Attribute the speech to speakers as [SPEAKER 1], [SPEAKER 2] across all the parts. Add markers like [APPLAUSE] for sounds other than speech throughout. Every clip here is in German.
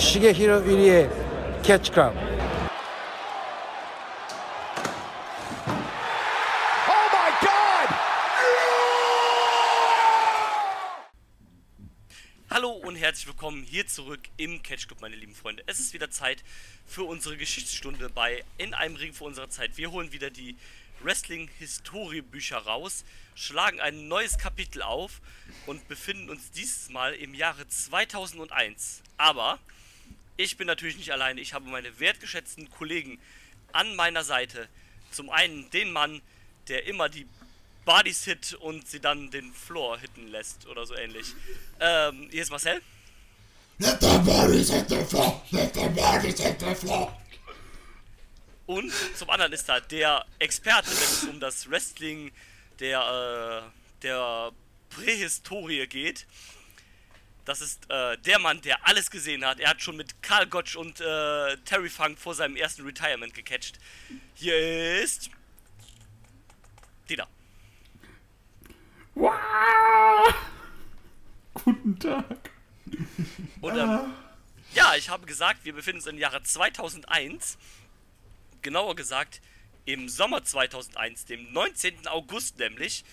[SPEAKER 1] Shigehiro Irie Catch Club.
[SPEAKER 2] Oh my God!
[SPEAKER 3] Hallo und herzlich willkommen hier zurück im Catch Club, meine lieben Freunde. Es ist wieder Zeit für unsere Geschichtsstunde bei In einem Ring vor unserer Zeit. Wir holen wieder die Wrestling-Historie-Bücher raus, schlagen ein neues Kapitel auf und befinden uns dieses Mal im Jahre 2001. Aber ich bin natürlich nicht alleine. Ich habe meine wertgeschätzten Kollegen an meiner Seite. Zum einen den Mann, der immer die Bodies hit und sie dann den Floor hitten lässt oder so ähnlich. Ähm, hier ist Marcel.
[SPEAKER 4] Let the bodies hit the floor. Let the bodies hit the floor.
[SPEAKER 3] Und zum anderen ist da der Experte, wenn es um das Wrestling der, äh, der Prähistorie geht. Das ist äh, der Mann, der alles gesehen hat. Er hat schon mit Karl Gotch und äh, Terry Funk vor seinem ersten Retirement gecatcht. Hier ist. Dieter.
[SPEAKER 5] Wow! Guten Tag.
[SPEAKER 3] Und ähm, ja, ich habe gesagt, wir befinden uns im Jahre 2001. Genauer gesagt im Sommer 2001, dem 19. August nämlich,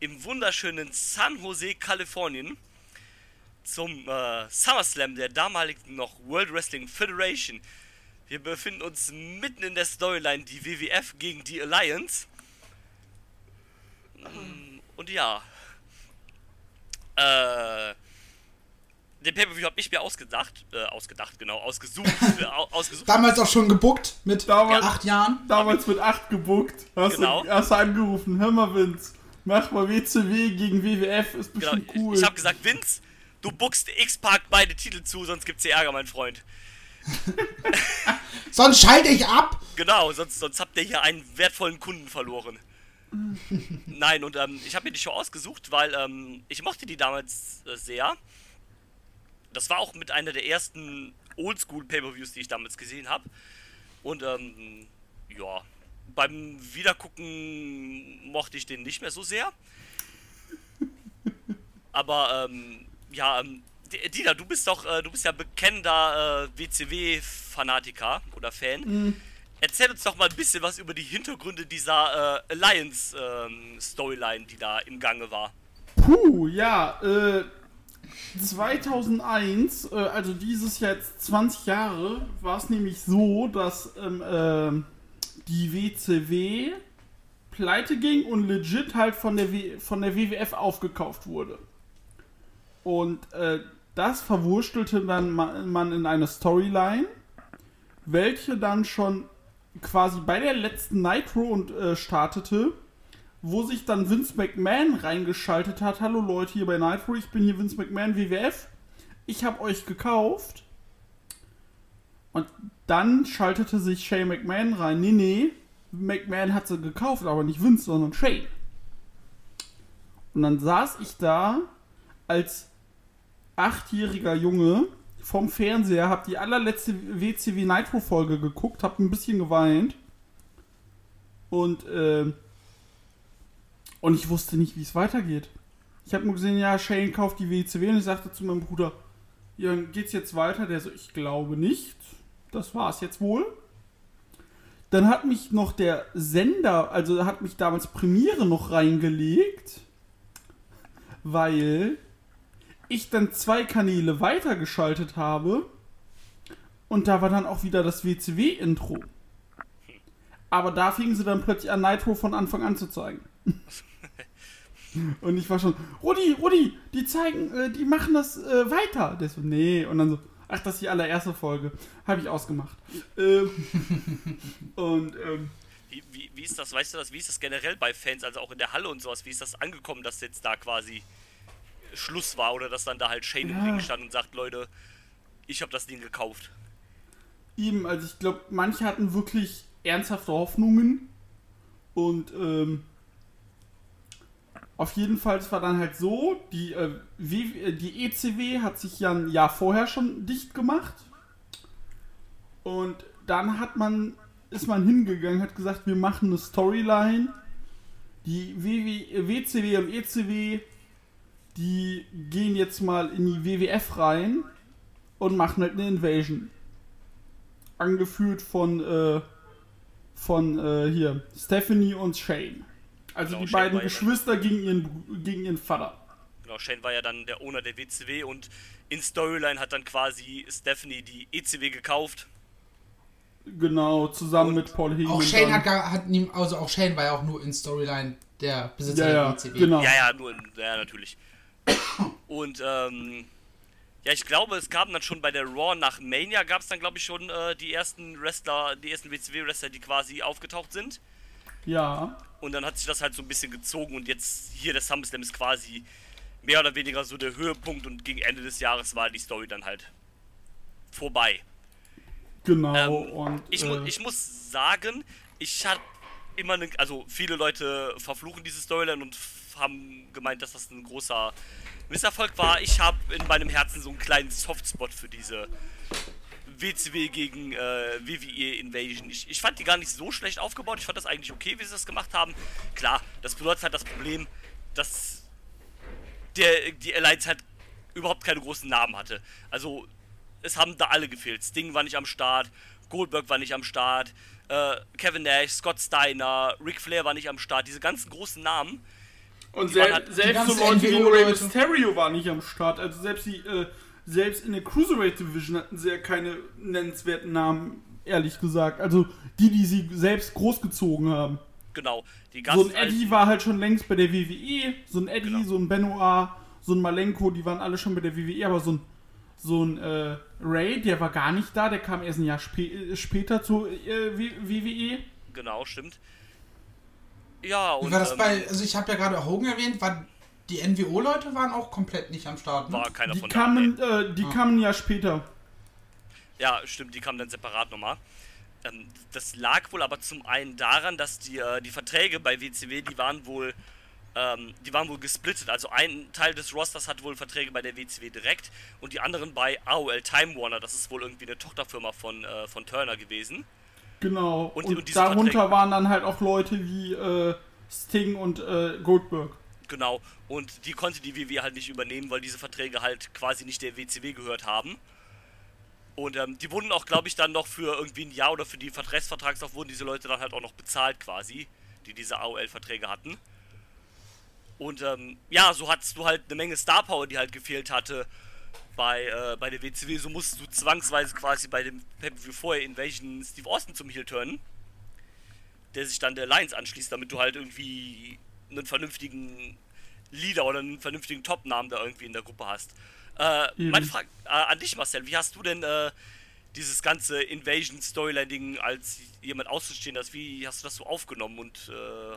[SPEAKER 3] im wunderschönen San Jose, Kalifornien, zum äh, SummerSlam der damaligen noch World Wrestling Federation. Wir befinden uns mitten in der Storyline, die WWF gegen die Alliance. Mm, Und ja, äh, den Pay-Per-View habe ich mir ausgedacht, äh, ausgedacht, genau, ausgesucht, [LAUGHS] äh, au- ausgesucht.
[SPEAKER 4] Damals auch schon gebuckt mit
[SPEAKER 5] Damals-
[SPEAKER 4] acht Jahren.
[SPEAKER 5] Damals mit 8 gebuckt. Hast,
[SPEAKER 3] Genau.
[SPEAKER 5] du, hast du angerufen. Hör mal, Vince. Mach mal WCW gegen WWF. Ist
[SPEAKER 3] Genau,
[SPEAKER 5] bestimmt cool.
[SPEAKER 3] ich, ich habe gesagt, Vince, du buckst X-Pac beide Titel zu, sonst gibt's hier Ärger, mein Freund. [LAUGHS]
[SPEAKER 4] Sonst schalte ich ab.
[SPEAKER 3] Genau, sonst, sonst habt ihr hier einen wertvollen Kunden verloren. [LAUGHS] Nein, und ähm, ich habe mir die Show ausgesucht, weil ähm, ich mochte die damals äh, sehr. Das war auch mit einer der ersten Oldschool Pay-Per-Views, die ich damals gesehen habe. Und ähm, ja, beim Wiedergucken mochte ich den nicht mehr so sehr. [LAUGHS] Aber ähm, ja, ähm, D- Dieter, du bist doch, äh, du bist ja bekennender äh, WCW-Fanatiker oder Fan. Erzähl uns doch mal ein bisschen was über die Hintergründe dieser äh, Alliance-Storyline, die da im Gange war.
[SPEAKER 5] Puh, ja, äh, 2001, äh, also dieses Jahr jetzt 20 Jahre, war es nämlich so, dass ähm, ähm, die WCW pleite ging und legit halt von der, w von der WWF aufgekauft wurde. Und äh, das verwurstelte dann ma man in eine Storyline, welche dann schon quasi bei der letzten Nitro und äh, startete, wo sich dann Vince McMahon reingeschaltet hat. Hallo Leute hier bei Nitro, ich bin hier Vince McMahon WWF. Ich habe euch gekauft. Und dann schaltete sich Shane McMahon rein. Nee, nee, McMahon hat sie gekauft, aber nicht Vince, sondern Shane. Und dann saß ich da als achtjähriger Junge vom Fernseher, hab die allerletzte WCW Nitro Folge geguckt, hab ein bisschen geweint. Und, äh, und ich wusste nicht, wie es weitergeht. Ich habe nur gesehen, ja, Shane kauft die WCW und ich sagte zu meinem Bruder, ja, geht's jetzt weiter? Der so, ich glaube nicht. Das war's jetzt wohl. Dann hat mich noch der Sender, also hat mich damals Premiere noch reingelegt, weil ich dann zwei Kanäle weitergeschaltet habe und da war dann auch wieder das WCW-Intro. Aber da fingen sie dann plötzlich an, Nitro von Anfang an zu zeigen. [LAUGHS] Und ich war schon, Rudi, Rudi, die zeigen, äh, die machen das äh, weiter. Der so, nee. Und dann so, ach, das ist die allererste Folge. Habe ich ausgemacht. Ähm, [LAUGHS] und, ähm,
[SPEAKER 3] Wie, wie, wie ist das, weißt du das, wie ist das generell bei Fans, also auch in der Halle und sowas, wie ist das angekommen, dass jetzt da quasi Schluss war oder dass dann da halt Shane im
[SPEAKER 5] Ja.
[SPEAKER 3] Ring stand und sagt, Leute, ich habe das Ding gekauft.
[SPEAKER 5] Eben, also ich glaube, manche hatten wirklich ernsthafte Hoffnungen. Und ähm, auf jeden Fall, es war dann halt so, die, äh, w, äh, die ECW hat sich ja ein Jahr vorher schon dicht gemacht. Und dann hat man, ist man hingegangen, hat gesagt, wir machen eine Storyline. Die WW, WCW und ECW, die gehen jetzt mal in die WWF rein und machen halt eine Invasion. Angeführt von, äh, von äh, hier, Stephanie und Shane. Also
[SPEAKER 3] Genau,
[SPEAKER 5] die
[SPEAKER 3] Shane
[SPEAKER 5] beiden
[SPEAKER 3] war ja
[SPEAKER 5] Geschwister gegen ihren, gegen ihren Vater.
[SPEAKER 3] Genau, Shane war ja dann der Owner der WCW und in Storyline hat dann quasi Stephanie die ECW gekauft.
[SPEAKER 5] Genau, zusammen
[SPEAKER 3] Und
[SPEAKER 5] mit Paul Heyman.
[SPEAKER 6] Auch Shane hat, gar, hat nie, also auch Shane war ja auch nur in Storyline der Besitzer
[SPEAKER 5] Ja,
[SPEAKER 6] der
[SPEAKER 5] ja,
[SPEAKER 6] WCW.
[SPEAKER 5] genau.
[SPEAKER 3] Ja, ja, nur, in- ja, natürlich. Und, ähm, ja, ich glaube, es gab dann schon bei der Raw nach Mania, gab es dann, glaube ich, schon äh, die ersten Wrestler, die ersten WCW-Wrestler, die quasi aufgetaucht sind.
[SPEAKER 5] Ja,
[SPEAKER 3] Und dann hat sich das halt so ein bisschen gezogen und jetzt hier der SummerSlam ist quasi mehr oder weniger so der Höhepunkt und gegen Ende des Jahres war die Story dann halt vorbei.
[SPEAKER 5] genau.
[SPEAKER 3] Ähm,
[SPEAKER 5] und,
[SPEAKER 3] ich, mu
[SPEAKER 5] äh,
[SPEAKER 3] ich muss sagen, ich hatte immer ne, also viele Leute verfluchen diese Storyline und haben gemeint, dass das ein großer Misserfolg war. Ich habe in meinem Herzen so einen kleinen Softspot für diese WCW gegen äh, WWE Invasion. Ich, ich fand die gar nicht so schlecht aufgebaut. Ich fand das eigentlich okay, wie sie das gemacht haben. Klar, das bedeutet halt das Problem, dass der, die Alliance halt überhaupt keine großen Namen hatte. Also, es haben da alle gefehlt. Sting war nicht am Start, Goldberg war nicht am Start, äh, Kevin Nash, Scott Steiner, Ric Flair war nicht am Start. Diese ganzen großen Namen.
[SPEAKER 5] Und sel
[SPEAKER 3] die
[SPEAKER 5] selbst so Leute wie Rey. Mysterio war nicht am Start. Also selbst die, äh, selbst in der Cruiserweight Division hatten sie ja keine nennenswerten Namen, ehrlich gesagt. Also die, die sie selbst großgezogen haben.
[SPEAKER 3] Genau, die
[SPEAKER 5] So ein Eddie war halt schon längst bei der WWE, so ein Eddie,
[SPEAKER 3] Genau.
[SPEAKER 5] so ein Benoit, so ein Malenko, die waren alle schon bei der WWE, aber so ein so ein äh, Ray, der war gar nicht da, der kam erst ein Jahr spä äh, später zur äh, WWE.
[SPEAKER 3] Genau, stimmt. Ja, und
[SPEAKER 6] Wie war das
[SPEAKER 3] ähm,
[SPEAKER 6] bei, also ich habe ja gerade Hogan erwähnt, war, die NWO-Leute waren auch komplett nicht am Start. Ne?
[SPEAKER 3] war keiner
[SPEAKER 5] Die
[SPEAKER 3] von
[SPEAKER 5] kamen, äh, die kamen ein Jahr später.
[SPEAKER 3] Ja, stimmt, die kamen dann separat nochmal. Ähm, das lag wohl aber zum einen daran, dass die, äh, die Verträge bei WCW, die waren wohl, ähm, die waren wohl gesplittet. Also ein Teil des Rosters hat wohl Verträge bei der WCW direkt und die anderen bei AOL Time Warner. Das ist wohl irgendwie eine Tochterfirma von, äh, von Turner gewesen.
[SPEAKER 5] Genau.
[SPEAKER 3] Und-
[SPEAKER 5] Und,
[SPEAKER 3] und
[SPEAKER 5] darunter
[SPEAKER 3] Verträge-
[SPEAKER 5] waren dann halt auch Leute wie äh, Sting und äh, Goldberg.
[SPEAKER 3] Genau. Und die konnte die WWE halt nicht übernehmen, weil diese Verträge halt quasi nicht der WCW gehört haben. Und ähm, die wurden auch, glaube ich, dann noch für irgendwie ein Jahr oder für die Restvertragslauf wurden diese Leute dann halt auch noch bezahlt quasi, die diese AOL-Verträge hatten. Und ähm, ja, so hattest du halt eine Menge Star Power, die halt gefehlt hatte bei, äh, bei der WCW. So musstest du zwangsweise quasi bei dem Pay-Per-View vorher Invasion Steve Austin zum Heel turnen, der sich dann der Alliance anschließt, damit du halt irgendwie einen vernünftigen Leader oder einen vernünftigen Top-Namen da irgendwie in der Gruppe hast. Äh,
[SPEAKER 5] Eben.
[SPEAKER 3] meine Frage äh, an dich, Marcel, wie hast du denn äh, dieses ganze Invasion-Storyline-Ding als jemand auszustehen hast, wie hast du das so aufgenommen und äh,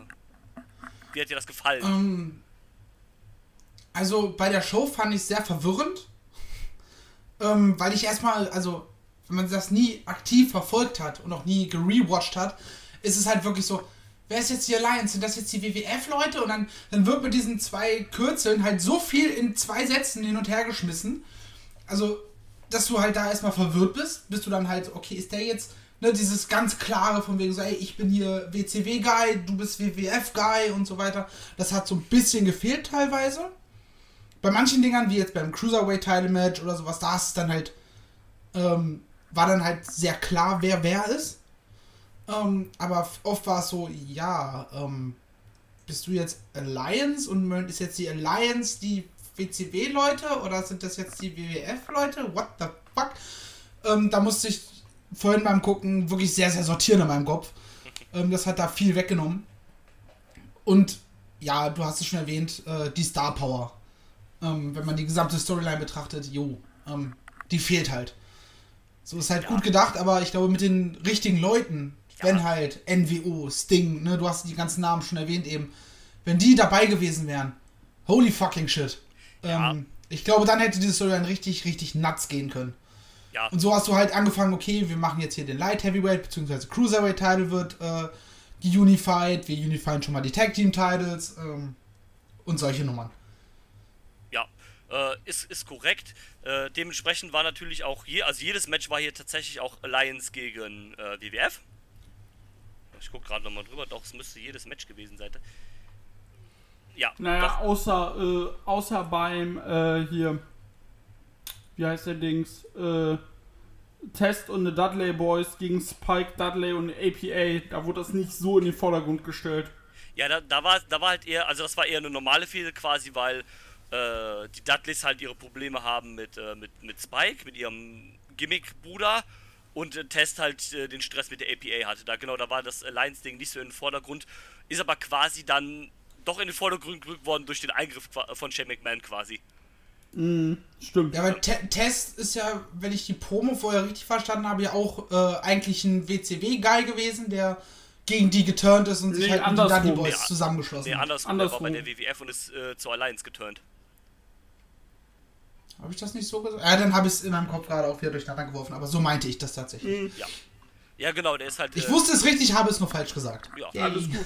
[SPEAKER 3] wie hat dir das gefallen?
[SPEAKER 6] Ähm, also bei der Show fand ich es sehr verwirrend, ähm, weil ich erstmal, also wenn man das nie aktiv verfolgt hat und auch nie gerewatcht hat, ist es halt wirklich so, wer ist jetzt die Alliance? Sind das jetzt die WWF-Leute? Und dann, dann wird mit diesen zwei Kürzeln halt so viel in zwei Sätzen hin und her geschmissen. Also, dass du halt da erstmal verwirrt bist, bist du dann halt, okay, ist der jetzt, ne, dieses ganz klare von wegen so, ey, ich bin hier WCW-Guy, du bist WWF-Guy und so weiter. Das hat so ein bisschen gefehlt teilweise. Bei manchen Dingern, wie jetzt beim Cruiserweight-Title-Match oder sowas, da ist dann halt, ähm, war dann halt sehr klar, wer wer ist. Ähm, aber oft war es so, ja, ähm, bist du jetzt Alliance und ist jetzt die Alliance die WCW-Leute oder sind das jetzt die WWF-Leute? What the fuck? Ähm, da musste ich vorhin beim Gucken wirklich sehr, sehr sortieren in meinem Kopf. Ähm, das hat da viel weggenommen. Und ja, du hast es schon erwähnt, äh, die Star Power. Ähm, wenn man die gesamte Storyline betrachtet, jo, ähm, die fehlt halt. So ist halt gut gedacht, aber ich glaube mit den richtigen Leuten, wenn halt NWO, Sting, ne, du hast die ganzen Namen schon erwähnt eben, wenn die dabei gewesen wären, holy fucking shit.
[SPEAKER 3] Ja.
[SPEAKER 6] Ähm, ich glaube, dann hätte diese Storyline richtig, richtig nuts gehen können.
[SPEAKER 3] ja,
[SPEAKER 6] Und so hast du halt angefangen, okay, wir machen jetzt hier den Light Heavyweight bzw. Cruiserweight Title wird äh, geunified, wir unifieren schon mal die Tag Team Titles ähm, und solche Nummern.
[SPEAKER 3] Äh, ist, ist korrekt. Äh, dementsprechend war natürlich auch je, also jedes Match war hier tatsächlich auch Alliance gegen äh, WWF. Ich gucke gerade nochmal drüber, doch, es müsste jedes Match gewesen sein. Ja,
[SPEAKER 5] Naja,
[SPEAKER 3] doch,
[SPEAKER 5] außer, äh, außer beim äh, hier wie heißt der Dings? Äh, Test und the Dudley Boys gegen Spike Dudley und APA. Da wurde das nicht so in den Vordergrund gestellt.
[SPEAKER 3] Ja, da, da, war, da war halt eher, also das war eher eine normale Fehde quasi, weil äh, die Dudleys halt ihre Probleme haben mit, äh, mit, mit Spike, mit ihrem Gimmick-Bruder und äh, Test halt äh, den Stress mit der APA hatte. Da genau, da war das Alliance-Ding nicht so in den Vordergrund, ist aber quasi dann doch in den Vordergrund gerückt worden durch den Eingriff von Shane McMahon quasi.
[SPEAKER 5] Stimmt.
[SPEAKER 6] Ja, aber Te Test ist ja, wenn ich die Promo vorher richtig verstanden habe, ja auch äh, eigentlich ein WCW-Guy gewesen, der gegen die geturnt ist und sich
[SPEAKER 5] Nee,
[SPEAKER 6] halt mit den
[SPEAKER 5] andersrum.
[SPEAKER 6] Dudley Boys
[SPEAKER 3] Nee,
[SPEAKER 6] zusammengeschlossen
[SPEAKER 3] Nee,
[SPEAKER 6] hat.
[SPEAKER 3] andersrum, der war bei
[SPEAKER 5] Andersrum.
[SPEAKER 3] der WWF und ist äh, zur Alliance geturnt.
[SPEAKER 6] Habe ich das nicht so gesagt? Ja, dann habe ich es in meinem Kopf gerade auch wieder durcheinander geworfen, aber so meinte ich das tatsächlich.
[SPEAKER 3] Ja. Ja, genau, der ist halt.
[SPEAKER 6] Ich
[SPEAKER 3] äh,
[SPEAKER 6] wusste es richtig, habe es nur falsch gesagt.
[SPEAKER 3] Ja,
[SPEAKER 5] Alles gut.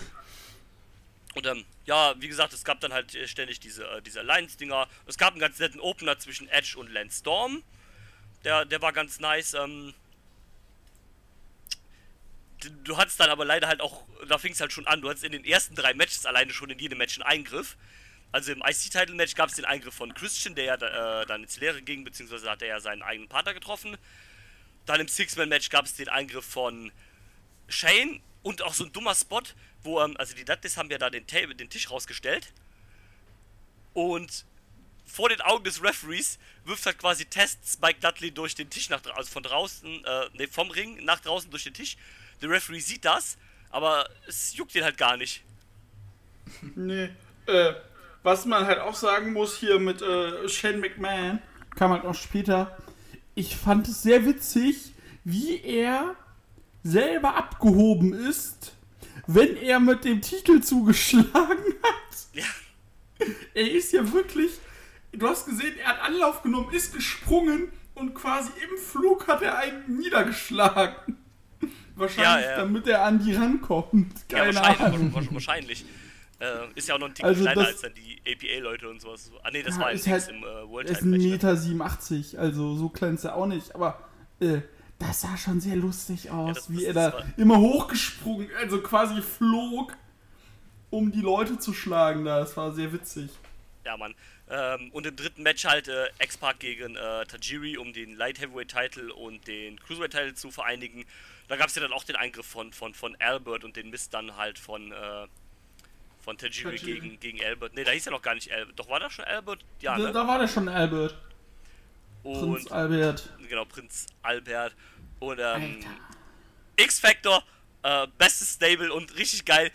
[SPEAKER 3] Und ähm, ja, wie gesagt, es gab dann halt äh, ständig diese, äh, diese Alliance-Dinger. Es gab einen ganz netten Opener zwischen Edge und Lance Storm. Der, der war ganz nice. Ähm, du hattest dann aber leider halt auch, da fing es halt schon an, du hattest in den ersten drei Matches alleine schon in jedem Match einen Eingriff. Also im IC-Title-Match gab es den Eingriff von Christian, der ja äh, dann ins Leere ging, beziehungsweise hat er ja seinen eigenen Partner getroffen. Dann im Six-Man-Match gab es den Eingriff von Shane und auch so ein dummer Spot, wo, ähm, also die Dudleys haben ja da den, den Tisch rausgestellt und vor den Augen des Referees wirft halt quasi Test Spike Dudley durch den Tisch nach also von draußen, äh, ne, vom Ring nach draußen durch den Tisch. Der Referee sieht das, aber es juckt ihn halt gar nicht.
[SPEAKER 5] Nee. Äh, was man halt auch sagen muss hier mit äh, Shane McMahon, kam halt auch später. Ich fand es sehr witzig, wie er selber abgehoben ist, wenn er mit dem Titel zugeschlagen [LAUGHS] hat.
[SPEAKER 3] Ja,
[SPEAKER 5] Er ist ja wirklich. Du hast gesehen, er hat Anlauf genommen, ist gesprungen und quasi im Flug hat er einen niedergeschlagen. [LAUGHS] Wahrscheinlich,
[SPEAKER 3] Ja, ja.
[SPEAKER 5] damit er an die rankommt.
[SPEAKER 3] ja
[SPEAKER 5] Keine
[SPEAKER 3] wahrscheinlich.
[SPEAKER 5] Ahnung.
[SPEAKER 3] wahrscheinlich. Äh, ist ja auch noch ein Tick
[SPEAKER 5] Also
[SPEAKER 3] kleiner als dann die APA-Leute und sowas. Ah ne, das
[SPEAKER 5] Ja,
[SPEAKER 3] war Dings
[SPEAKER 5] halt-
[SPEAKER 3] im äh, World
[SPEAKER 5] ist
[SPEAKER 3] Title
[SPEAKER 5] ein
[SPEAKER 3] Match. ne?
[SPEAKER 5] Meter 87, also so klein ist er auch nicht, aber äh, das sah schon sehr lustig aus,
[SPEAKER 3] das-
[SPEAKER 5] wie
[SPEAKER 3] das-
[SPEAKER 5] er
[SPEAKER 3] das
[SPEAKER 5] da immer hochgesprungen, also quasi flog, um die Leute zu schlagen da. Das war sehr witzig.
[SPEAKER 3] Ja, Mann. Ähm, und im dritten Match halt äh, X-Pac gegen äh, Tajiri, um den Light Heavyweight Title und den Cruiserweight Title zu vereinigen. Da gab es ja dann auch den Eingriff von, von, von Albert und den Mist dann halt von, äh, von Tajiri,
[SPEAKER 5] Tajiri.
[SPEAKER 3] Gegen, gegen Albert. Ne, da hieß ja noch gar nicht Albert. Doch war da schon Albert? Ja,
[SPEAKER 5] Da,
[SPEAKER 3] ne?
[SPEAKER 5] da war der schon Albert,
[SPEAKER 3] Und
[SPEAKER 5] Prinz Albert.
[SPEAKER 3] genau, Prinz Albert. Und ähm. X-Factor, äh, bestes Stable und richtig geil.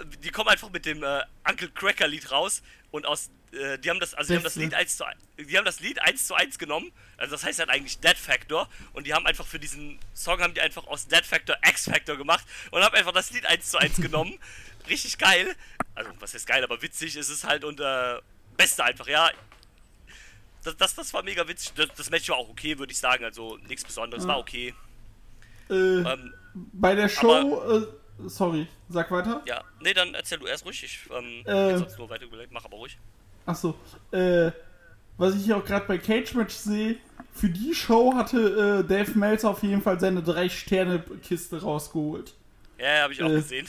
[SPEAKER 3] Äh, Die kommen einfach mit dem äh, Uncle Cracker Lied raus und aus äh, die haben das also die haben das. Lied 1 zu 1, die haben das Lied 1 zu 1 genommen. Also das heißt halt eigentlich Dead Factor und die haben einfach für diesen Song haben die einfach aus Dead Factor X Factor gemacht und haben einfach das Lied 1 zu 1 [LAUGHS] genommen. Richtig geil. Also was heißt geil, aber witzig ist es halt und äh, beste einfach, ja. Das, das, das war mega witzig. Das, das Match war auch okay, würde ich sagen. Also nichts Besonderes, war okay.
[SPEAKER 5] Äh,
[SPEAKER 3] Ähm,
[SPEAKER 5] bei der Show, äh, sorry, sag weiter.
[SPEAKER 3] Ja, nee, dann erzähl du erst ruhig. Ich ähm,
[SPEAKER 5] Äh.
[SPEAKER 3] sonst nur weiter überlegt, mach aber ruhig.
[SPEAKER 5] Achso, äh, was ich hier auch gerade bei Cage Match sehe, für die Show hatte äh, Dave Meltzer auf jeden Fall seine drei-Sterne-Kiste rausgeholt.
[SPEAKER 3] Ja, ja, hab ich auch
[SPEAKER 5] Äh.
[SPEAKER 3] gesehen.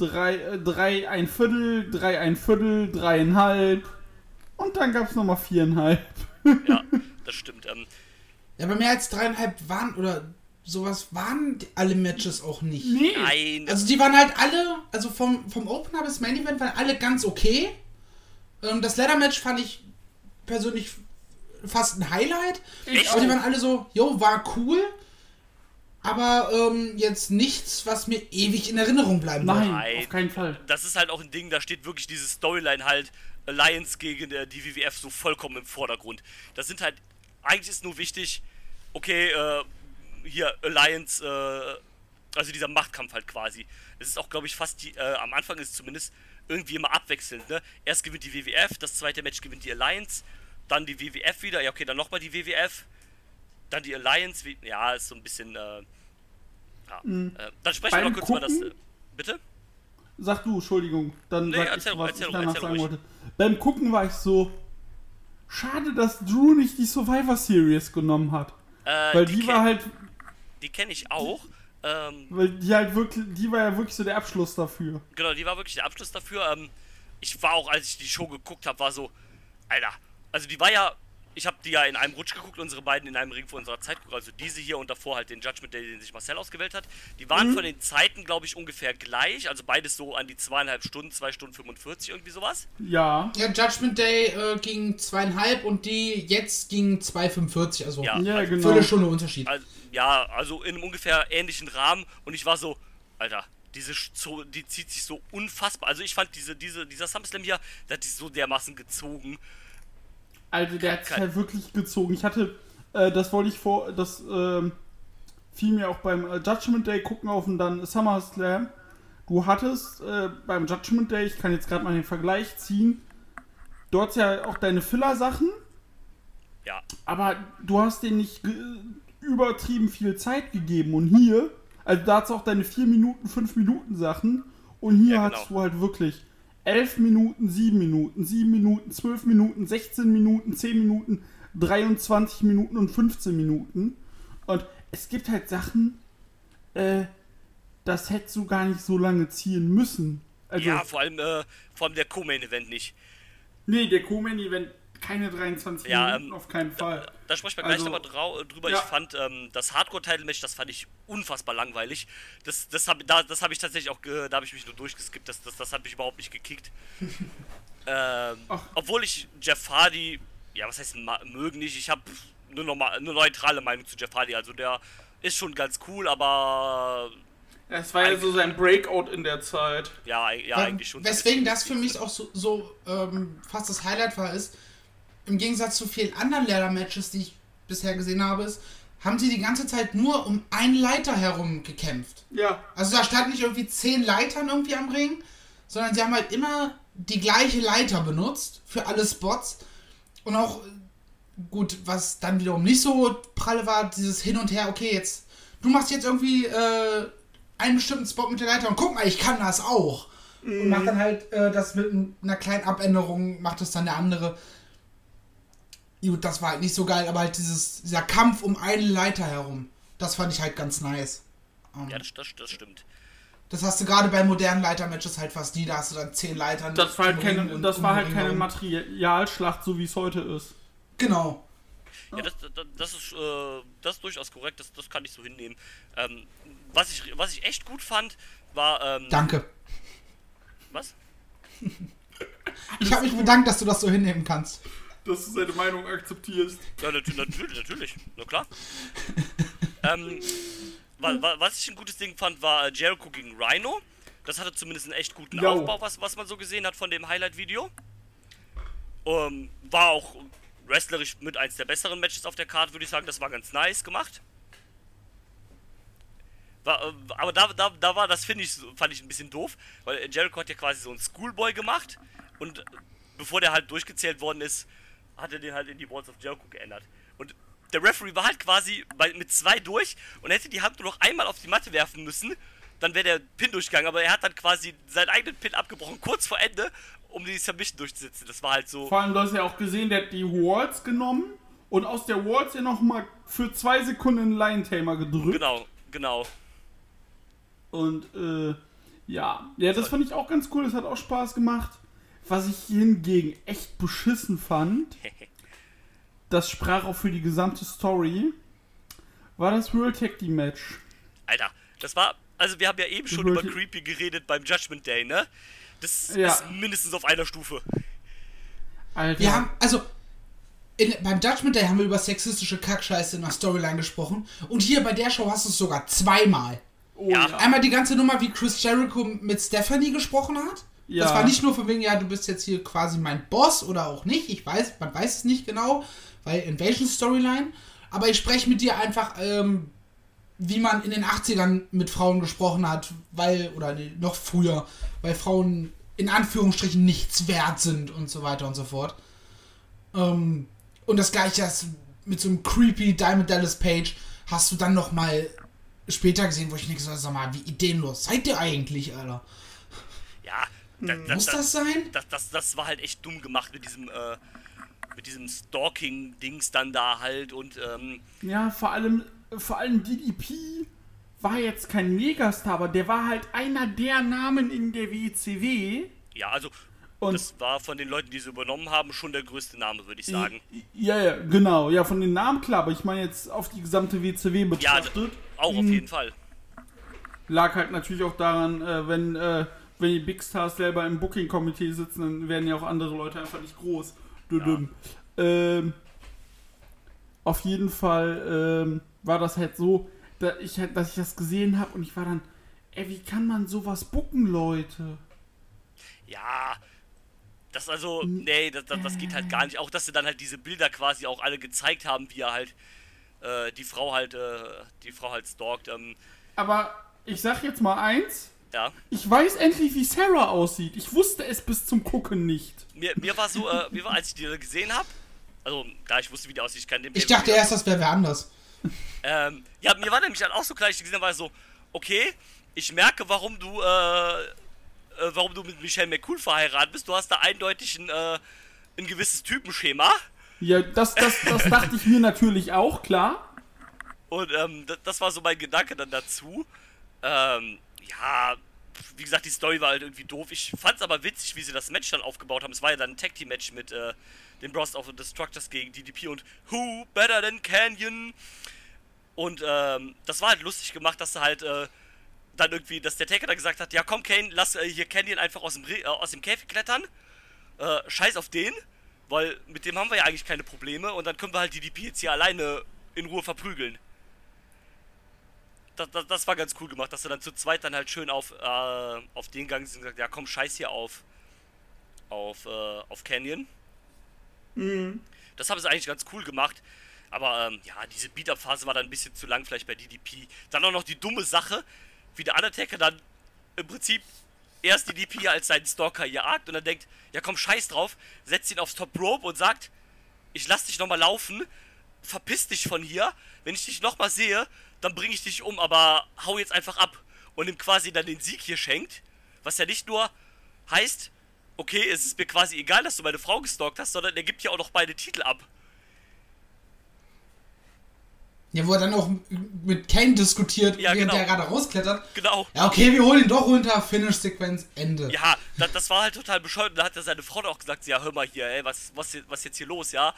[SPEAKER 5] Drei, äh, drei ein Viertel, drei ein Viertel, dreieinhalb und dann gab's nochmal viereinhalb.
[SPEAKER 3] Ja, [LAUGHS] das stimmt. Ähm,
[SPEAKER 6] Ja, aber mehr als dreieinhalb waren oder sowas waren die- alle Matches auch nicht.
[SPEAKER 5] Nee,
[SPEAKER 3] nein,
[SPEAKER 6] Also die waren halt alle, also vom, vom Opener bis Main Event waren alle ganz okay. Ähm, das Ladder Match fand ich persönlich fast ein Highlight.
[SPEAKER 3] Echt?
[SPEAKER 6] Aber die waren alle so, jo, war cool. Aber ähm, jetzt nichts, was mir ewig in Erinnerung bleiben wird.
[SPEAKER 5] nein,
[SPEAKER 3] Nein.
[SPEAKER 5] auf keinen Fall.
[SPEAKER 3] das ist halt auch ein Ding, da steht wirklich diese Storyline halt Alliance gegen äh, die WWF so vollkommen im Vordergrund. Das sind halt, eigentlich ist nur wichtig, okay, äh, hier Alliance, äh, also dieser Machtkampf halt quasi. Es ist auch, glaube ich, fast die, äh, am Anfang ist es zumindest irgendwie immer abwechselnd, ne? Erst gewinnt die WWF, das zweite Match gewinnt die Alliance, dann die WWF wieder, ja okay, dann nochmal die WWF, dann die Alliance, wie, ja, ist so ein bisschen, äh, ja. Äh, dann sprechen wir noch kurz über das,
[SPEAKER 5] Gucken-
[SPEAKER 3] äh, bitte?
[SPEAKER 5] Sag du, Entschuldigung, dann
[SPEAKER 3] Nee,
[SPEAKER 5] sag
[SPEAKER 3] erzähl
[SPEAKER 5] ich, was
[SPEAKER 3] erzähl
[SPEAKER 5] ich danach
[SPEAKER 3] erzähl
[SPEAKER 5] sagen
[SPEAKER 3] ruhig.
[SPEAKER 5] wollte. Beim Gucken war ich so, schade, dass Drew nicht die Survivor Series genommen hat.
[SPEAKER 3] Äh,
[SPEAKER 5] Weil die,
[SPEAKER 3] kenn-
[SPEAKER 5] war halt,
[SPEAKER 3] Die kenne ich auch. Ähm,
[SPEAKER 5] weil die halt wirklich, die war ja wirklich so der Abschluss dafür.
[SPEAKER 3] genau, die war wirklich der Abschluss dafür. Ähm, ich war auch, als ich die Show geguckt habe, war so, Alter, also die war ja ich habe die ja in einem Rutsch geguckt, unsere beiden in einem Ring vor unserer Zeit geguckt, also diese hier und davor halt den Judgment Day, den sich Marcel ausgewählt hat. Die waren von den Zeiten, glaube ich, ungefähr gleich, also beides so an die zweieinhalb Stunden, zwei Stunden 45, irgendwie sowas.
[SPEAKER 5] Ja.
[SPEAKER 6] Ja, Judgment Day äh, ging zweieinhalb und die jetzt ging 2,45, also
[SPEAKER 3] Ja.
[SPEAKER 5] Ja,
[SPEAKER 3] also,
[SPEAKER 5] genau.
[SPEAKER 6] Viertelstunde Unterschied.
[SPEAKER 3] Also, ja, also in einem ungefähr ähnlichen Rahmen und ich war so, Alter, diese Zo- die zieht sich so unfassbar. Also ich fand diese, diese, dieser SummerSlam hier, der hat sich so dermaßen gezogen.
[SPEAKER 5] Also der hat sich halt wirklich gezogen. Ich hatte, äh, das wollte ich vor, das ähm, fiel mir auch beim äh, Judgment Day gucken auf und dann SummerSlam. Du hattest äh, beim Judgment Day, ich kann jetzt gerade mal den Vergleich ziehen, du hattest ja auch deine Filler-Sachen,
[SPEAKER 3] Ja,
[SPEAKER 5] aber du hast denen nicht übertrieben viel Zeit gegeben. Und hier, also da hattest du auch deine 4 Minuten, 5 Minuten Sachen und hier
[SPEAKER 3] Ja, genau.
[SPEAKER 5] hattest du halt wirklich 11 Minuten, 7 Minuten, 7 Minuten, 12 Minuten, 16 Minuten, 10 Minuten, 23 Minuten und 15 Minuten. Und es gibt halt Sachen, äh, das hättest du gar nicht so lange ziehen müssen. Also,
[SPEAKER 3] ja, vor allem, äh, vor allem der Co-Main-Event nicht.
[SPEAKER 5] nee, der Co-Main-Event, keine 23
[SPEAKER 3] Ja,
[SPEAKER 5] Minuten,
[SPEAKER 3] ähm,
[SPEAKER 5] auf keinen Fall.
[SPEAKER 3] Da sprechen wir gleich
[SPEAKER 5] Also,
[SPEAKER 3] nochmal drüber.
[SPEAKER 5] ja.
[SPEAKER 3] Ich fand ähm, das Hardcore-Title-Match, das fand ich unfassbar langweilig. Das, das habe da, das hab ich tatsächlich auch, ge- da habe ich mich nur durchgeskippt. Das, das, das hat mich überhaupt nicht gekickt. [LAUGHS] ähm, obwohl ich Jeff Hardy, ja, was heißt mögen nicht, ich habe eine, normal, eine neutrale Meinung zu Jeff Hardy. Also der ist schon ganz cool, aber
[SPEAKER 5] Es war ja so sein Breakout in der Zeit.
[SPEAKER 3] ja, ja
[SPEAKER 6] Weil-
[SPEAKER 3] eigentlich schon.
[SPEAKER 6] Weswegen das für mich auch so, so ähm, fast das Highlight war, ist, im Gegensatz zu vielen anderen Leather-Matches, die ich bisher gesehen habe, ist, haben sie die ganze Zeit nur um einen Leiter herum gekämpft.
[SPEAKER 5] Ja.
[SPEAKER 6] Also da standen nicht irgendwie zehn Leitern irgendwie am Ring, sondern sie haben halt immer die gleiche Leiter benutzt für alle Spots. Und auch, gut, was dann wiederum nicht so pralle war, dieses Hin und Her, okay, jetzt, du machst jetzt irgendwie äh, einen bestimmten Spot mit der Leiter und guck mal, ich kann das auch. Und macht dann halt äh, das mit einer kleinen Abänderung, macht es dann der andere. Gut, das war halt nicht so geil, aber halt dieses, dieser Kampf um eine Leiter herum, das fand ich halt ganz nice. Ähm,
[SPEAKER 3] ja, das, das, das stimmt.
[SPEAKER 6] das hast du gerade bei modernen Leitermatches halt fast nie, da hast du dann zehn Leitern.
[SPEAKER 5] Das war halt keine,
[SPEAKER 6] und
[SPEAKER 5] das
[SPEAKER 6] um
[SPEAKER 5] war halt keine. Materialschlacht, so wie es heute ist.
[SPEAKER 6] Genau.
[SPEAKER 3] Ja, das, das, das, ist, äh, das ist durchaus korrekt, das, das kann ich so hinnehmen. Ähm, was, ich, was ich echt gut fand, war. Ähm,
[SPEAKER 6] Danke.
[SPEAKER 3] Was? [LAUGHS]
[SPEAKER 6] Ich habe mich bedankt, dass du das so hinnehmen kannst.
[SPEAKER 5] Dass du seine Meinung akzeptierst.
[SPEAKER 3] Ja, natürlich, natürlich, natürlich. Na klar. ähm, wa, wa, was ich ein gutes Ding fand, war äh, Jericho gegen Rhino. Das hatte zumindest einen echt guten
[SPEAKER 5] Jo.
[SPEAKER 3] Aufbau, was, was man so gesehen hat von dem Highlight-Video. Ähm, war auch wrestlerisch mit eins der besseren Matches auf der Karte, würde ich sagen. Das war ganz nice gemacht. War, äh, aber da, da, da war das, finde ich, fand ich ein bisschen doof, weil Jericho hat ja quasi so einen Schoolboy gemacht und bevor der halt durchgezählt worden ist, hat er den halt in die Walls of Jericho geändert. Und der Referee war halt quasi bei, mit zwei durch und hätte die Hand nur noch einmal auf die Matte werfen müssen, dann wäre der Pin durchgegangen, aber er hat dann quasi seinen eigenen Pin abgebrochen, kurz vor Ende, um die Submission durchzusetzen. Das war halt so.
[SPEAKER 5] Vor allem, du hast ja auch gesehen, der hat die Walls genommen und aus der Walls ja nochmal für zwei Sekunden einen Lion-Tamer gedrückt.
[SPEAKER 3] Genau, genau.
[SPEAKER 5] Und äh, ja. Ja, das fand ich auch ganz cool, das hat auch Spaß gemacht. Was ich hingegen echt beschissen fand, [LAUGHS] das sprach auch für die gesamte Story, war das World Tag Team Match.
[SPEAKER 3] Alter, das war. Also, wir haben ja eben schon
[SPEAKER 5] wollte-
[SPEAKER 3] über Creepy geredet beim Judgment Day, ne? Das
[SPEAKER 5] Ja.
[SPEAKER 3] ist mindestens auf einer Stufe.
[SPEAKER 5] Alter.
[SPEAKER 6] Wir haben, also, in, beim Judgment Day haben wir über sexistische Kackscheiße in der Storyline gesprochen. Und hier bei der Show hast du es sogar zweimal.
[SPEAKER 5] oh,
[SPEAKER 3] ja.
[SPEAKER 6] Einmal die ganze Nummer, wie Chris Jericho mit Stephanie gesprochen hat.
[SPEAKER 5] Ja.
[SPEAKER 6] Das war nicht nur von wegen, ja, du bist jetzt hier quasi mein Boss oder auch nicht. Ich weiß, man weiß es nicht genau, weil Invasion Storyline. Aber ich spreche mit dir einfach, ähm, wie man in den 80ern mit Frauen gesprochen hat, weil, oder nee, noch früher, weil Frauen in Anführungsstrichen nichts wert sind und so weiter und so fort. Ähm, und das gleiche du mit so einem creepy Diamond Dallas Page hast du dann noch mal später gesehen, wo ich nicht gesagt habe, sag mal, wie ideenlos seid ihr eigentlich, Alter?
[SPEAKER 3] Ja, da, da,
[SPEAKER 6] Muss
[SPEAKER 3] da-
[SPEAKER 6] das sein?
[SPEAKER 3] das, das, das war halt echt dumm gemacht mit diesem, äh, mit diesem Stalking-Dings dann da halt und, ähm,
[SPEAKER 5] Ja, vor allem, vor allem DDP war jetzt kein Megastar, aber der war halt einer der Namen in der WCW.
[SPEAKER 3] ja, also,
[SPEAKER 5] Und
[SPEAKER 3] Das war von den Leuten, die sie übernommen haben, schon der größte Name, würde ich sagen.
[SPEAKER 5] Ja, ja, genau. Ja, von den Namen klar, aber ich meine jetzt auf die gesamte WCW
[SPEAKER 3] Ja,
[SPEAKER 5] betrachtet.
[SPEAKER 3] auch auf
[SPEAKER 5] mh,
[SPEAKER 3] jeden Fall.
[SPEAKER 5] Lag halt natürlich auch daran, äh, wenn, äh, wenn die Big Stars selber im Booking-Komitee sitzen, dann werden ja auch andere Leute einfach nicht groß. Düdüm. Ähm, auf jeden Fall ähm, war das halt so, dass ich, halt, dass ich das gesehen habe und ich war dann, ey, wie kann man sowas booken, Leute?
[SPEAKER 3] Ja, das also, nee, das, das, das geht halt gar nicht. Auch, dass sie dann halt diese Bilder quasi auch alle gezeigt haben, wie er halt äh, die Frau halt, äh, die Frau halt stalkt. Ähm,
[SPEAKER 5] Aber ich sag jetzt mal eins,
[SPEAKER 3] ja,
[SPEAKER 5] ich weiß endlich, wie Sarah aussieht. Ich wusste es bis zum Gucken nicht.
[SPEAKER 3] mir, mir war so, äh, mir war, als ich die gesehen habe, also, da ich wusste, wie die aussieht, ich kann den
[SPEAKER 6] Ich dachte erst, das wäre wer anders.
[SPEAKER 3] Ähm, ja, mir war nämlich dann auch so klar, ich gesehen habe, war so, okay, ich merke, warum du, äh, äh, warum du mit Michelle McCool verheiratet bist. Du hast da eindeutig ein, äh, ein gewisses Typenschema.
[SPEAKER 5] Ja, das, das, das dachte ich mir natürlich auch, klar.
[SPEAKER 3] Und ähm, das, das war so mein Gedanke dann dazu. Ähm, ja, wie gesagt, die Story war halt irgendwie doof. Ich fand's aber witzig, wie sie das Match dann aufgebaut haben. Es war ja dann ein Tag Team Match mit äh, den Bros of the Destructors gegen DDP und Who Better Than Canyon. Und ähm, das war halt lustig gemacht, dass halt äh, dann irgendwie, dass der Taker dann gesagt hat, ja komm Kane, lass äh, hier Canyon einfach aus dem, äh, aus dem Käfig klettern. Äh, scheiß auf den, weil mit dem haben wir ja eigentlich keine Probleme und dann können wir halt DDP jetzt hier alleine in Ruhe verprügeln das, das, das war ganz cool gemacht, dass sie dann zu zweit dann halt schön auf, äh, auf den Gang sind und gesagt, ja komm, scheiß hier auf, auf, äh, auf Canyon. Das haben sie eigentlich ganz cool gemacht. Aber ähm, ja, diese Beat-Up-Phase war dann ein bisschen zu lang, vielleicht bei DDP. Dann auch noch die dumme Sache, wie der Undertaker dann im Prinzip erst DDP [LAUGHS] als seinen Stalker jagt und dann denkt, ja komm, scheiß drauf, setzt ihn aufs Top Rope und sagt, ich lass dich nochmal laufen, verpiss dich von hier, wenn ich dich nochmal sehe, dann bringe ich dich um, aber hau jetzt einfach ab und ihm quasi dann den Sieg hier schenkt, was ja nicht nur heißt, okay, es ist mir quasi egal, dass du meine Frau gestalkt hast, sondern er gibt ja auch noch beide Titel ab.
[SPEAKER 6] Ja, wo er dann auch mit Kane diskutiert,
[SPEAKER 3] Ja,
[SPEAKER 6] während
[SPEAKER 3] genau.
[SPEAKER 6] der gerade rausklettert.
[SPEAKER 3] Genau.
[SPEAKER 6] Ja, okay, wir holen ihn doch runter. Finish-Sequenz, Ende.
[SPEAKER 3] Ja, das, das war halt total bescheuert. Und da hat er seine Frau auch gesagt, ja, hör mal hier, ey, was, was, was jetzt hier los, ja?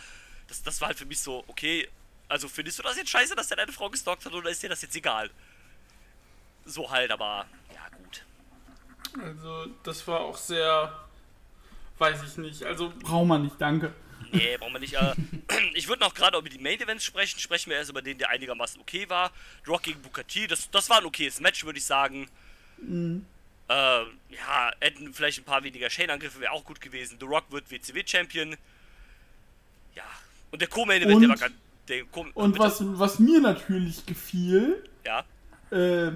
[SPEAKER 3] Das, das war halt für mich so, okay, also findest du das jetzt scheiße, dass er deine Frau gestalkt hat oder ist dir das jetzt egal? So halt, aber, ja, gut.
[SPEAKER 5] Also, das war auch sehr. Weiß ich nicht. Also, braucht man nicht, danke.
[SPEAKER 3] Nee, brauchen wir nicht. Äh, [CLEARS THROAT] ich würde noch gerade über die Main Events sprechen. Sprechen wir erst über den, der einigermaßen okay war. Rock gegen Booker T. Das, das war ein okayes Match, würde ich sagen. Äh, ja, hätten vielleicht ein paar weniger Shane-Angriffe, wäre auch gut gewesen. The Rock wird WCW-Champion. Ja. Und der Co-Main Event, der war ganz.
[SPEAKER 5] Und was, was mir natürlich gefiel,
[SPEAKER 3] Ja.
[SPEAKER 5] äh,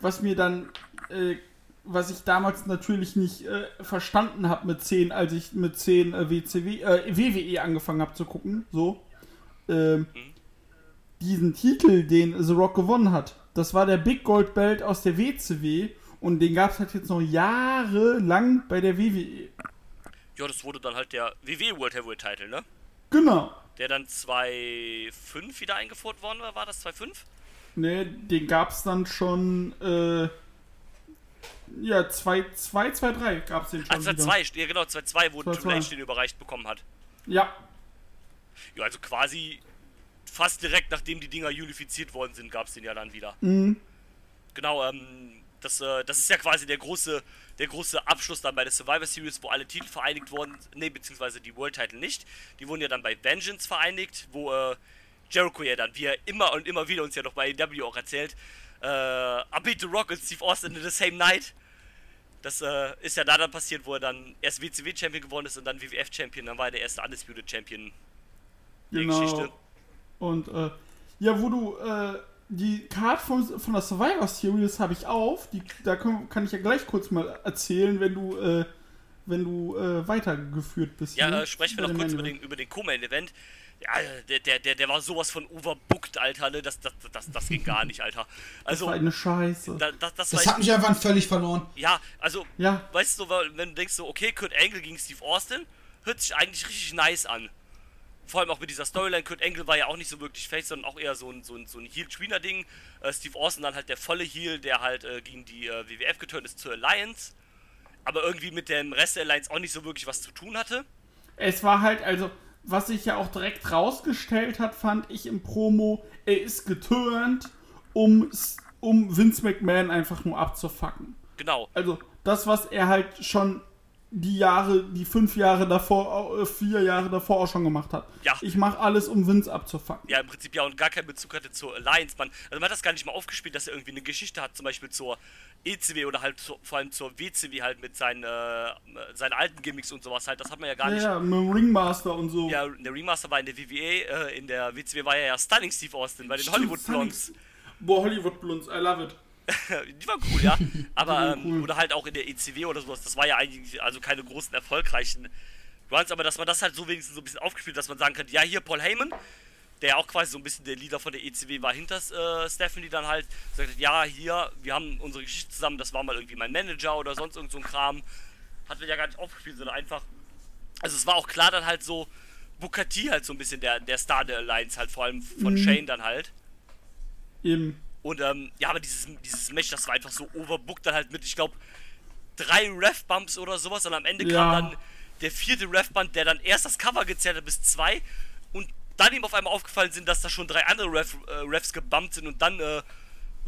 [SPEAKER 5] was mir dann, äh, was ich damals natürlich nicht äh, verstanden habe mit 10, als ich mit 10 äh, WCW, äh, WWE angefangen habe zu gucken, so, ähm, diesen Titel, den The Rock gewonnen hat, das war der Big Gold Belt aus der WCW und den gab es halt jetzt noch jahrelang bei der WWE.
[SPEAKER 3] Ja, das wurde dann halt der WWE World Heavyweight Title, ne?
[SPEAKER 5] Genau.
[SPEAKER 3] Der dann 2.5 wieder eingeführt worden war. War das 2.5?
[SPEAKER 5] Ne, den gab's dann schon, äh, ja, 2, 2, 2, 3 gab's den schon
[SPEAKER 3] Ah,
[SPEAKER 5] wieder.
[SPEAKER 3] 2.2, ja genau, 2.2, wo
[SPEAKER 5] 2-2.
[SPEAKER 3] Triple H den überreicht bekommen hat.
[SPEAKER 5] Ja,
[SPEAKER 3] Ja, also quasi fast direkt nachdem die Dinger unifiziert worden sind, gab es den ja dann wieder.
[SPEAKER 5] Mhm.
[SPEAKER 3] Genau, ähm, das, äh, das ist ja quasi der große, der große Abschluss dann bei der Survivor Series, wo alle Titel vereinigt wurden, ne, beziehungsweise die World Title nicht. Die wurden ja dann bei Vengeance vereinigt, wo äh, Jericho ja dann, wie er immer und immer wieder uns ja noch bei AEW auch erzählt, äh, I beat The Rock und Steve Austin in the same night. Das äh, ist ja da dann passiert, wo er dann erst WCW-Champion geworden ist und dann WWF-Champion, dann war er der erste Undisputed Champion der
[SPEAKER 5] genau.
[SPEAKER 3] Geschichte.
[SPEAKER 5] Und, äh, ja, wo du, äh, die Card von, von der Survivor Series habe ich auf. Die, da kann, kann ich ja gleich kurz mal erzählen, wenn du, äh, wenn du äh, weitergeführt bist.
[SPEAKER 3] Ja,
[SPEAKER 5] hier
[SPEAKER 3] äh, sprechen wir noch kurz über den,
[SPEAKER 5] Event.
[SPEAKER 3] über den Co-Main-Event. Ja, der, der, der, der war sowas von overbooked, Alter, ne? Das, das, das, das ging gar nicht, Alter.
[SPEAKER 5] Das
[SPEAKER 3] Also,
[SPEAKER 5] war eine Scheiße.
[SPEAKER 3] da, das, das,
[SPEAKER 6] Das hat mich einfach völlig verloren.
[SPEAKER 3] Ja, also,
[SPEAKER 5] Ja.
[SPEAKER 3] weißt du, weil- wenn du denkst so, okay, Kurt Angle gegen Steve Austin, hört sich eigentlich richtig nice an. Vor allem auch mit dieser Storyline. Kurt Angle war ja auch nicht so wirklich Face, sondern auch eher so ein, so ein, so ein Heel-Tweener-Ding. Äh, Steve Austin dann halt der volle Heel, der halt äh, gegen die äh, WWF geturnt ist zur Alliance. aber irgendwie mit dem Rest der Alliance auch nicht so wirklich was zu tun hatte.
[SPEAKER 5] Es war halt, also, was sich ja auch direkt rausgestellt hat, fand ich im Promo, er ist geturnt, um, um Vince McMahon einfach nur abzufacken.
[SPEAKER 3] Genau.
[SPEAKER 5] Also, das, was er halt schon die Jahre, die fünf Jahre davor, äh, vier Jahre davor auch schon gemacht hat.
[SPEAKER 3] Ja.
[SPEAKER 5] Ich mache alles, um Vince abzufacken.
[SPEAKER 3] Ja, im Prinzip ja und gar keinen Bezug hatte zur Alliance. Man, also man hat das gar nicht mal aufgespielt, dass er irgendwie eine Geschichte hat, zum Beispiel zur ECW oder halt zu, vor allem zur WCW halt mit seinen, äh, seinen alten Gimmicks und sowas halt. Das hat man ja gar
[SPEAKER 5] Ja,
[SPEAKER 3] nicht.
[SPEAKER 5] ja, mit dem Ringmaster und so.
[SPEAKER 3] Ja, der Remaster war in der WWE, äh, in der WCW war er ja Stunning Steve Austin bei den
[SPEAKER 5] Stimmt,
[SPEAKER 3] Hollywood Blondes.
[SPEAKER 5] Boah, Hollywood Blondes, I love it. [LAUGHS]
[SPEAKER 3] Die waren cool, ja. Aber, ähm,
[SPEAKER 5] cool.
[SPEAKER 3] oder halt auch in der ECW oder sowas. Das war ja eigentlich, also keine großen erfolgreichen Runs, aber dass man das halt so wenigstens so ein bisschen aufgespielt, dass man sagen könnte, ja, hier Paul Heyman, der ja auch quasi so ein bisschen der Leader von der ECW war hinter äh, Stephanie dann halt, sagt, hat, ja, hier, wir haben unsere Geschichte zusammen, das war mal irgendwie mein Manager oder sonst irgend so ein Kram. Hat man ja gar nicht aufgespielt, sondern einfach, also es war auch klar dann halt so, T halt so ein bisschen der, der Star der Alliance halt, vor allem von
[SPEAKER 5] Mhm.
[SPEAKER 3] Shane dann halt.
[SPEAKER 5] Eben.
[SPEAKER 3] Und ähm, ja, aber dieses, dieses Match, das war einfach so overbooked dann halt mit, ich glaube, drei Ref-Bumps oder sowas. Und am Ende
[SPEAKER 5] Ja.
[SPEAKER 3] kam dann der vierte Ref-Bump, der dann erst das Cover gezählt hat bis zwei. Und dann ihm auf einmal aufgefallen sind, dass da schon drei andere Ref, äh, Refs gebumpt sind und dann äh,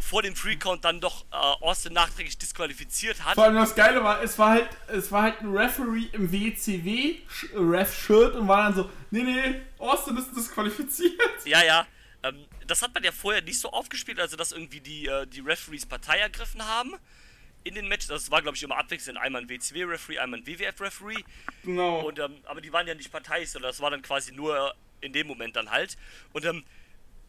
[SPEAKER 3] vor dem Free-Count dann doch äh, Austin nachträglich disqualifiziert hat.
[SPEAKER 5] Vor allem das Geile war, es war halt, es war halt ein Referee im WCW-Ref-Shirt und war dann so, nee, nee, Austin ist disqualifiziert.
[SPEAKER 3] Ja, ja. Ähm, das hat man ja vorher nicht so aufgespielt, also dass irgendwie die, äh, die Referees Partei ergriffen haben in den Matches. Das war, glaube ich, immer abwechselnd. Einmal ein WCW-Referee, einmal ein WWF-Referee.
[SPEAKER 5] Genau.
[SPEAKER 3] Und, ähm, aber die waren ja nicht Partei, sondern das war dann quasi nur äh, in dem Moment dann halt. Und ähm,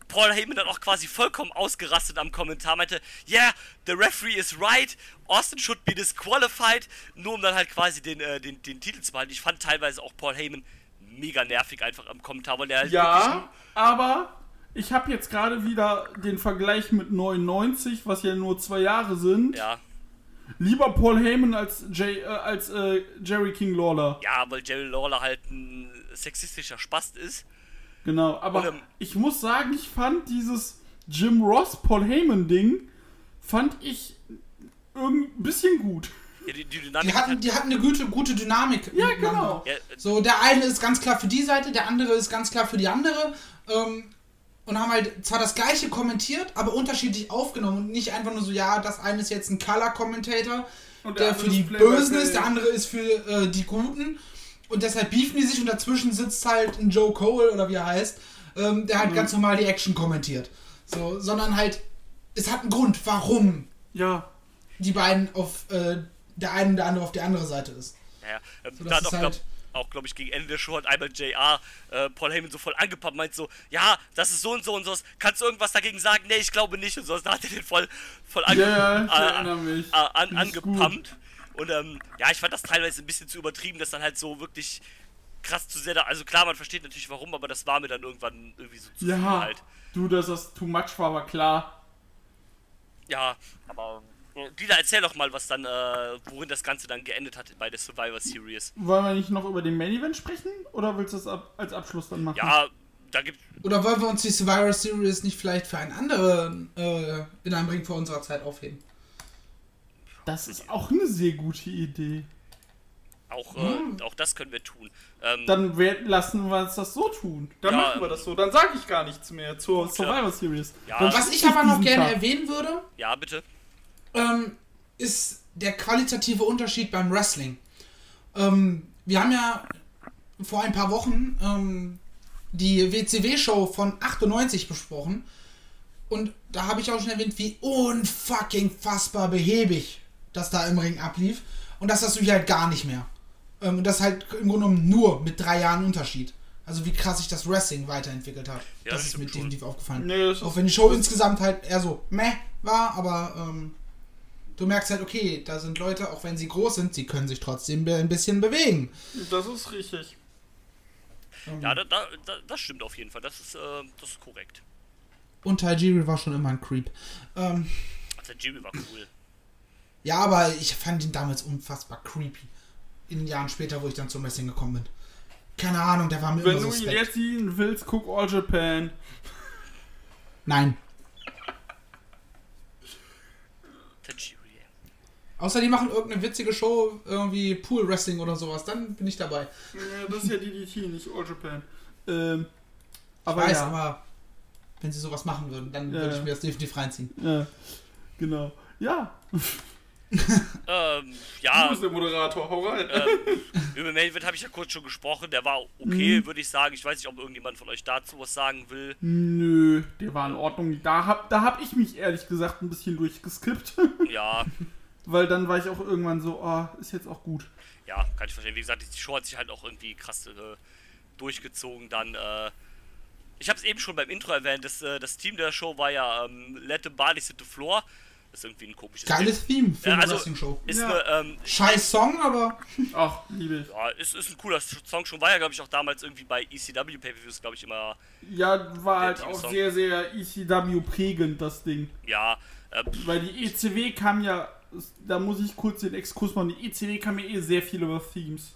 [SPEAKER 3] Paul Heyman dann auch quasi vollkommen ausgerastet am Kommentar, meinte, yeah, the referee is right, Austin should be disqualified, nur um dann halt quasi den, äh, den, den Titel zu behalten. Ich fand teilweise auch Paul Heyman mega nervig einfach am Kommentar, weil der halt
[SPEAKER 5] Ja, aber ich habe jetzt gerade wieder den Vergleich mit 99, was ja nur zwei Jahre sind.
[SPEAKER 3] ja,
[SPEAKER 5] Lieber Paul Heyman als, Jay, äh, als äh, Jerry King Lawler.
[SPEAKER 3] ja, weil Jerry Lawler halt ein sexistischer Spast ist.
[SPEAKER 5] Genau, aber
[SPEAKER 3] Und, ähm,
[SPEAKER 5] ich muss sagen, ich fand dieses Jim Ross Paul Heyman Ding fand ich ein bisschen gut.
[SPEAKER 3] Ja, die, die Dynamik
[SPEAKER 6] Die hatten, die hatten eine gute, gute Dynamik.
[SPEAKER 5] Ja, genau.
[SPEAKER 3] ja,
[SPEAKER 6] So, der eine ist ganz klar für die Seite, der andere ist ganz klar für die andere. Ähm, und haben halt zwar das gleiche kommentiert, aber unterschiedlich aufgenommen. Und nicht einfach nur so, ja, das eine ist jetzt ein Color-Commentator,
[SPEAKER 5] Und der
[SPEAKER 6] der für die
[SPEAKER 5] Play-by-Play.
[SPEAKER 6] Bösen ist, der andere ist für äh, die Guten. Und deshalb beefen die sich und dazwischen sitzt halt ein Joe Cole oder wie er heißt, ähm, der
[SPEAKER 5] Mhm.
[SPEAKER 6] halt ganz normal die Action kommentiert. So, sondern halt, es hat einen Grund, warum
[SPEAKER 5] Ja,
[SPEAKER 6] die beiden auf äh, der eine und der andere auf die andere Seite ist.
[SPEAKER 3] ja, ja. Ähm,
[SPEAKER 6] So,
[SPEAKER 3] da
[SPEAKER 6] das
[SPEAKER 3] hat
[SPEAKER 6] ist
[SPEAKER 3] auch,
[SPEAKER 6] halt-
[SPEAKER 3] glaub, auch glaube ich, gegen Ende der Show hat einmal JR äh, Paul Heyman so voll angepappt, meint so, ja, das ist so und so und so, kannst du irgendwas dagegen sagen? Nee, ich glaube nicht und so. Da hat er den voll, voll ange
[SPEAKER 5] Ja, ich
[SPEAKER 3] äh, äh, an, angepumpt. Und ähm, ja, ich fand das teilweise ein bisschen zu übertrieben, dass dann halt so wirklich krass zu sehr da. Also klar, man versteht natürlich warum, aber das war mir dann irgendwann irgendwie so zu viel
[SPEAKER 5] ja.
[SPEAKER 3] halt.
[SPEAKER 5] Du, dass das too much war, war klar.
[SPEAKER 3] Ja, aber Dieter, erzähl doch mal, was dann, äh, worin das Ganze dann geendet hat bei der Survivor Series.
[SPEAKER 5] Wollen wir nicht noch über den Main Event sprechen? Oder willst du das ab, als Abschluss dann machen?
[SPEAKER 3] Ja, da gibt
[SPEAKER 6] Oder wollen wir uns die Survivor Series nicht vielleicht für einen anderen äh, in einem Ring vor unserer Zeit aufheben?
[SPEAKER 5] Das ist auch eine sehr gute Idee.
[SPEAKER 3] auch, äh, auch das können wir tun. Ähm,
[SPEAKER 5] Dann lassen wir uns das so tun. Dann
[SPEAKER 3] Ja,
[SPEAKER 5] machen wir das so. Dann sage ich gar nichts mehr zur Survivor Series.
[SPEAKER 3] Ja.
[SPEAKER 6] Was ich aber noch gerne
[SPEAKER 5] Tag.
[SPEAKER 6] erwähnen würde,
[SPEAKER 3] ja, bitte.
[SPEAKER 6] Ähm, ist der qualitative Unterschied beim Wrestling. Ähm, wir haben ja vor ein paar Wochen ähm, die WCW-Show von 98 besprochen. Und da habe ich auch schon erwähnt, wie unfucking fassbar behäbig das da im Ring ablief. Und das hast du hier halt gar nicht mehr. Ähm, und das halt im Grunde genommen nur mit drei Jahren Unterschied. Also wie krass sich das Wrestling weiterentwickelt hat.
[SPEAKER 3] Ja,
[SPEAKER 6] das
[SPEAKER 3] das
[SPEAKER 6] ist mir
[SPEAKER 3] stimmt schon.
[SPEAKER 6] definitiv aufgefallen.
[SPEAKER 5] Nee,
[SPEAKER 6] Auch wenn die Show insgesamt halt eher so meh war, aber ähm, du merkst halt, okay, da sind Leute, auch wenn sie groß sind, sie können sich trotzdem ein bisschen bewegen.
[SPEAKER 5] Das ist richtig.
[SPEAKER 3] Ja, da, da, da, das stimmt auf jeden Fall. Das ist, äh, das ist korrekt.
[SPEAKER 6] Und Tajiri war schon immer ein Creep. Ähm,
[SPEAKER 3] Also Jimmy war cool.
[SPEAKER 6] ja, aber ich fand ihn damals unfassbar creepy. In den Jahren später, wo ich dann zum Wrestling gekommen bin. Keine Ahnung, der war mir
[SPEAKER 5] Wenn
[SPEAKER 6] immer
[SPEAKER 5] du ihn jetzt sehen willst, guck All Japan.
[SPEAKER 6] Nein.
[SPEAKER 3] Tajiri.
[SPEAKER 6] Außer die machen irgendeine witzige Show, irgendwie Pool Wrestling oder sowas, dann bin ich dabei.
[SPEAKER 5] Ja, das ist ja DDT, nicht All Japan. Ähm, aber
[SPEAKER 6] ich weiß,
[SPEAKER 5] ja,
[SPEAKER 6] aber wenn sie sowas machen würden, dann
[SPEAKER 5] Ja,
[SPEAKER 6] würde ich mir das definitiv reinziehen.
[SPEAKER 5] ja, genau. Ja, [LAUGHS]
[SPEAKER 3] Ähm,
[SPEAKER 5] du
[SPEAKER 3] ja,
[SPEAKER 5] bist der Moderator, hau rein.
[SPEAKER 3] ähm, über Melvin habe ich ja kurz schon gesprochen. Der war
[SPEAKER 5] Mhm.
[SPEAKER 3] okay, würde ich sagen. Ich weiß nicht, ob irgendjemand von euch dazu was sagen will.
[SPEAKER 5] Nö, der war in Ordnung. Da hab, da hab ich mich ehrlich gesagt ein bisschen durchgeskippt.
[SPEAKER 3] Ja, [LAUGHS]
[SPEAKER 5] Weil dann war ich auch irgendwann so, oh, ist jetzt auch gut.
[SPEAKER 3] ja, kann ich verstehen. Wie gesagt, die Show hat sich halt auch irgendwie krass äh, durchgezogen. Dann, äh, ich habe es eben schon beim Intro erwähnt, das, äh, das Team der Show war ja ähm, Let the Bodies hit the Floor. Das ist irgendwie ein komisches
[SPEAKER 6] Geiles Theme für
[SPEAKER 3] Ja,
[SPEAKER 6] eine
[SPEAKER 3] also,
[SPEAKER 6] Wrestling-Show.
[SPEAKER 3] Ist
[SPEAKER 5] Ja.
[SPEAKER 3] eine, ähm,
[SPEAKER 6] Scheiß Song, aber [LAUGHS]
[SPEAKER 5] Ach, liebe ich.
[SPEAKER 3] ja, ist, ist ein cooler Song schon. War ja, glaube ich, auch damals irgendwie bei ECW Pay-Per-Views, glaube ich, immer,
[SPEAKER 5] Ja, war halt auch sehr, sehr ECW prägend, das Ding.
[SPEAKER 3] ja, äh,
[SPEAKER 5] Weil die ECW kam ja, da muss ich kurz den Exkurs machen, die ECW kam ja eh sehr viel über Themes.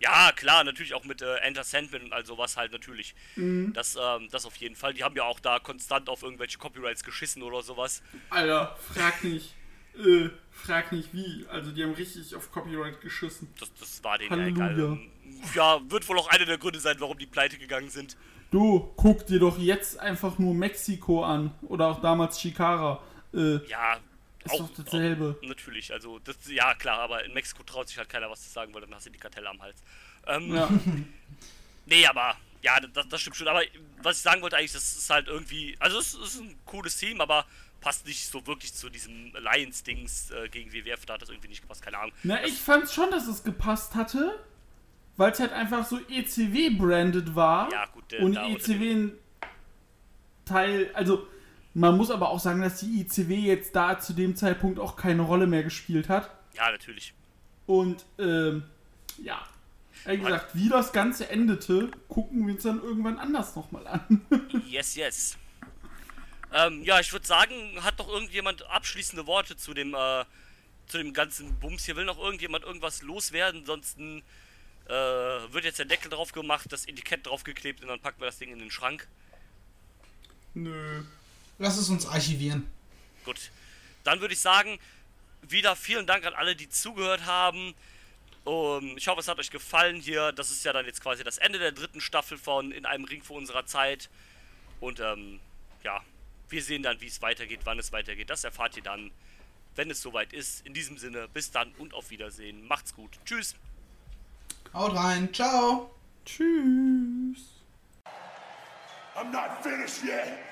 [SPEAKER 3] Ja, klar, natürlich auch mit äh, Enter Sandman und all sowas halt natürlich.
[SPEAKER 5] Mhm.
[SPEAKER 3] Das, ähm, das auf jeden Fall. Die haben ja auch da konstant auf irgendwelche Copyrights geschissen oder sowas.
[SPEAKER 5] Alter, frag nicht. Äh, frag nicht wie. Also die haben richtig auf Copyright geschissen.
[SPEAKER 3] Das, das war denen
[SPEAKER 5] Halleluja.
[SPEAKER 3] ja egal. Ja, wird wohl auch einer der Gründe sein, warum die pleite gegangen sind.
[SPEAKER 5] Du, guck dir doch jetzt einfach nur Mexiko an. Oder auch damals Chikara. Äh,
[SPEAKER 3] Ja,
[SPEAKER 5] ist doch dasselbe.
[SPEAKER 3] Auch, natürlich, also, das, ja klar, aber in Mexiko traut sich halt keiner was zu sagen, weil dann hast du die Kartelle am Hals. Ähm,
[SPEAKER 5] Ja. [LAUGHS]
[SPEAKER 3] Nee, aber ja, das, das stimmt schon. Aber was ich sagen wollte eigentlich, das ist halt irgendwie, also es ist ein cooles Team, aber passt nicht so wirklich zu diesem Alliance-Dings äh, gegen WWF. Da hat das irgendwie nicht gepasst, keine Ahnung.
[SPEAKER 5] Na, ich fand schon, dass es gepasst hatte. Weil es halt einfach so ECW-branded war.
[SPEAKER 3] Ja, gut, äh,
[SPEAKER 5] Und ECW ein Teil, also man muss aber auch sagen, dass die ICW jetzt da zu dem Zeitpunkt auch keine Rolle mehr gespielt hat.
[SPEAKER 3] Ja, natürlich.
[SPEAKER 5] Und ähm, ja, wie gesagt, wie das Ganze endete, gucken wir uns dann irgendwann anders nochmal an. [LAUGHS]
[SPEAKER 3] Yes, yes. Ähm, ja, ich würde sagen, hat doch irgendjemand abschließende Worte zu dem, äh, zu dem ganzen Bums hier? Will noch irgendjemand irgendwas loswerden? Ansonsten äh, wird jetzt der Deckel drauf gemacht, das Etikett draufgeklebt und dann packen wir das Ding in den Schrank.
[SPEAKER 5] Nö.
[SPEAKER 6] Lass es uns archivieren.
[SPEAKER 3] Gut. Dann würde ich sagen, wieder vielen Dank an alle, die zugehört haben. Um, ich hoffe, es hat euch gefallen hier. Das ist ja dann jetzt quasi das Ende der dritten Staffel von In einem Ring vor unserer Zeit. Und ähm, ja, wir sehen dann, wie es weitergeht, wann es weitergeht. Das erfahrt ihr dann, wenn es soweit ist. In diesem Sinne, bis dann und auf Wiedersehen. Macht's gut. Tschüss.
[SPEAKER 6] Haut rein, ciao.
[SPEAKER 5] Tschüss.
[SPEAKER 4] I'm not finished yet.